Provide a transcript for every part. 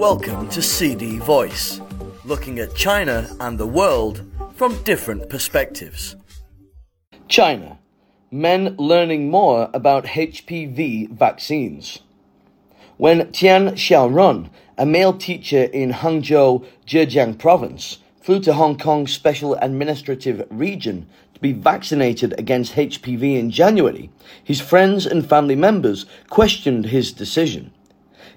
Welcome to CD Voice, looking at China and the world from different perspectives. China. Men learning more about HPV vaccines. When Tian Xiaorun, a male teacher in Hangzhou, Zhejiang province, flew to Hong Kong's special administrative region to be vaccinated against HPV in January, his friends and family members questioned his decision.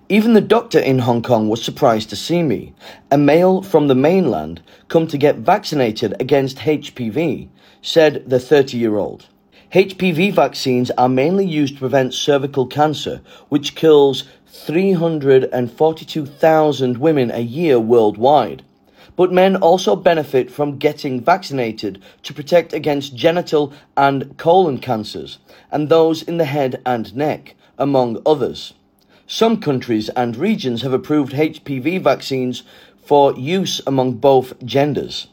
Even the doctor in Hong Kong was surprised to see me, a male from the mainland, come to get vaccinated against HPV, said the 30 year old. HPV vaccines are mainly used to prevent cervical cancer, which kills 342,000 women a year worldwide. But men also benefit from getting vaccinated to protect against genital and colon cancers, and those in the head and neck, among others. Some countries and regions have approved HPV vaccines for use among both genders.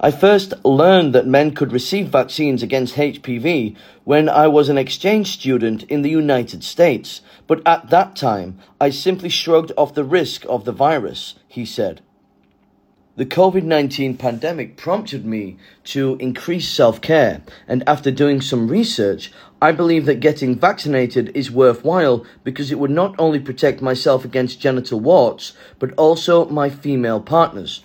I first learned that men could receive vaccines against HPV when I was an exchange student in the United States, but at that time I simply shrugged off the risk of the virus, he said. The COVID 19 pandemic prompted me to increase self care, and after doing some research, I believe that getting vaccinated is worthwhile because it would not only protect myself against genital warts, but also my female partners.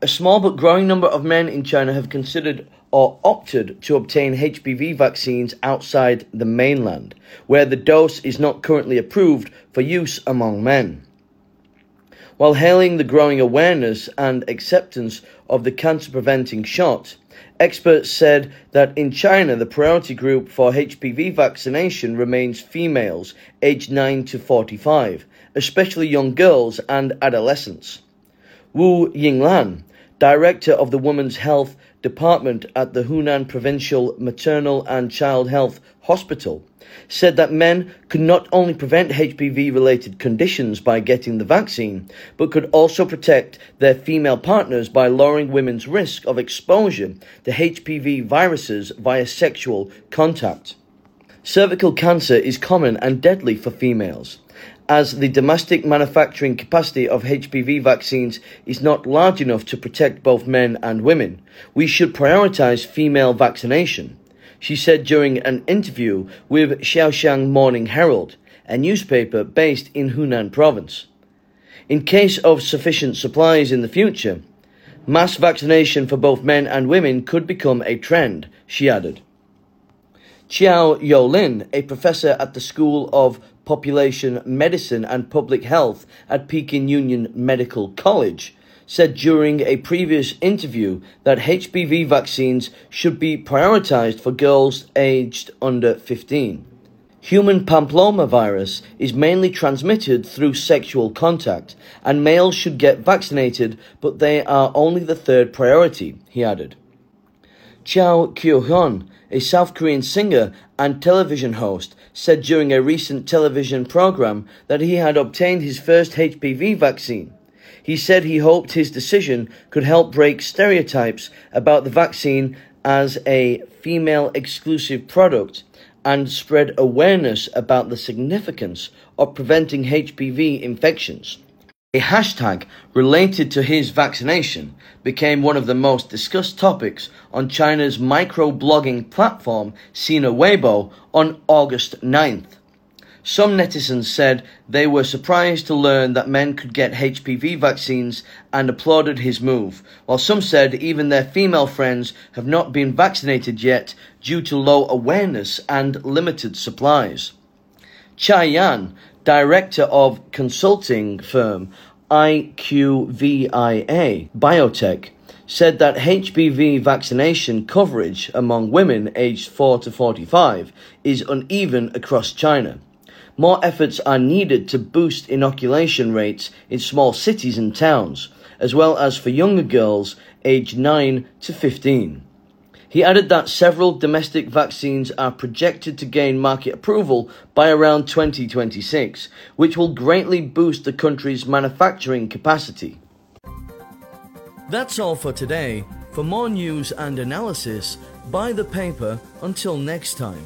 A small but growing number of men in China have considered or opted to obtain HPV vaccines outside the mainland, where the dose is not currently approved for use among men. While hailing the growing awareness and acceptance of the cancer preventing shot, experts said that in China the priority group for HPV vaccination remains females aged 9 to 45, especially young girls and adolescents. Wu Yinglan, director of the Women's Health Department at the Hunan Provincial Maternal and Child Health Hospital, said that men could not only prevent HPV related conditions by getting the vaccine, but could also protect their female partners by lowering women's risk of exposure to HPV viruses via sexual contact. Cervical cancer is common and deadly for females. As the domestic manufacturing capacity of HPV vaccines is not large enough to protect both men and women, we should prioritize female vaccination she said during an interview with Xiaoxiang Morning Herald, a newspaper based in Hunan province. In case of sufficient supplies in the future, mass vaccination for both men and women could become a trend, she added. Qiao Youlin, a professor at the School of Population Medicine and Public Health at Peking Union Medical College, said during a previous interview that HPV vaccines should be prioritized for girls aged under 15. Human papillomavirus is mainly transmitted through sexual contact, and males should get vaccinated, but they are only the third priority, he added. Cho Kyu-hyun, a South Korean singer and television host, said during a recent television program that he had obtained his first HPV vaccine. He said he hoped his decision could help break stereotypes about the vaccine as a female exclusive product and spread awareness about the significance of preventing HPV infections. A hashtag related to his vaccination became one of the most discussed topics on China's microblogging platform Sina Weibo on August 9th. Some netizens said they were surprised to learn that men could get HPV vaccines and applauded his move, while some said even their female friends have not been vaccinated yet due to low awareness and limited supplies. Chai Yan, director of consulting firm IQVIA Biotech, said that HPV vaccination coverage among women aged 4 to 45 is uneven across China. More efforts are needed to boost inoculation rates in small cities and towns, as well as for younger girls aged 9 to 15. He added that several domestic vaccines are projected to gain market approval by around 2026, which will greatly boost the country's manufacturing capacity. That's all for today. For more news and analysis, buy the paper until next time.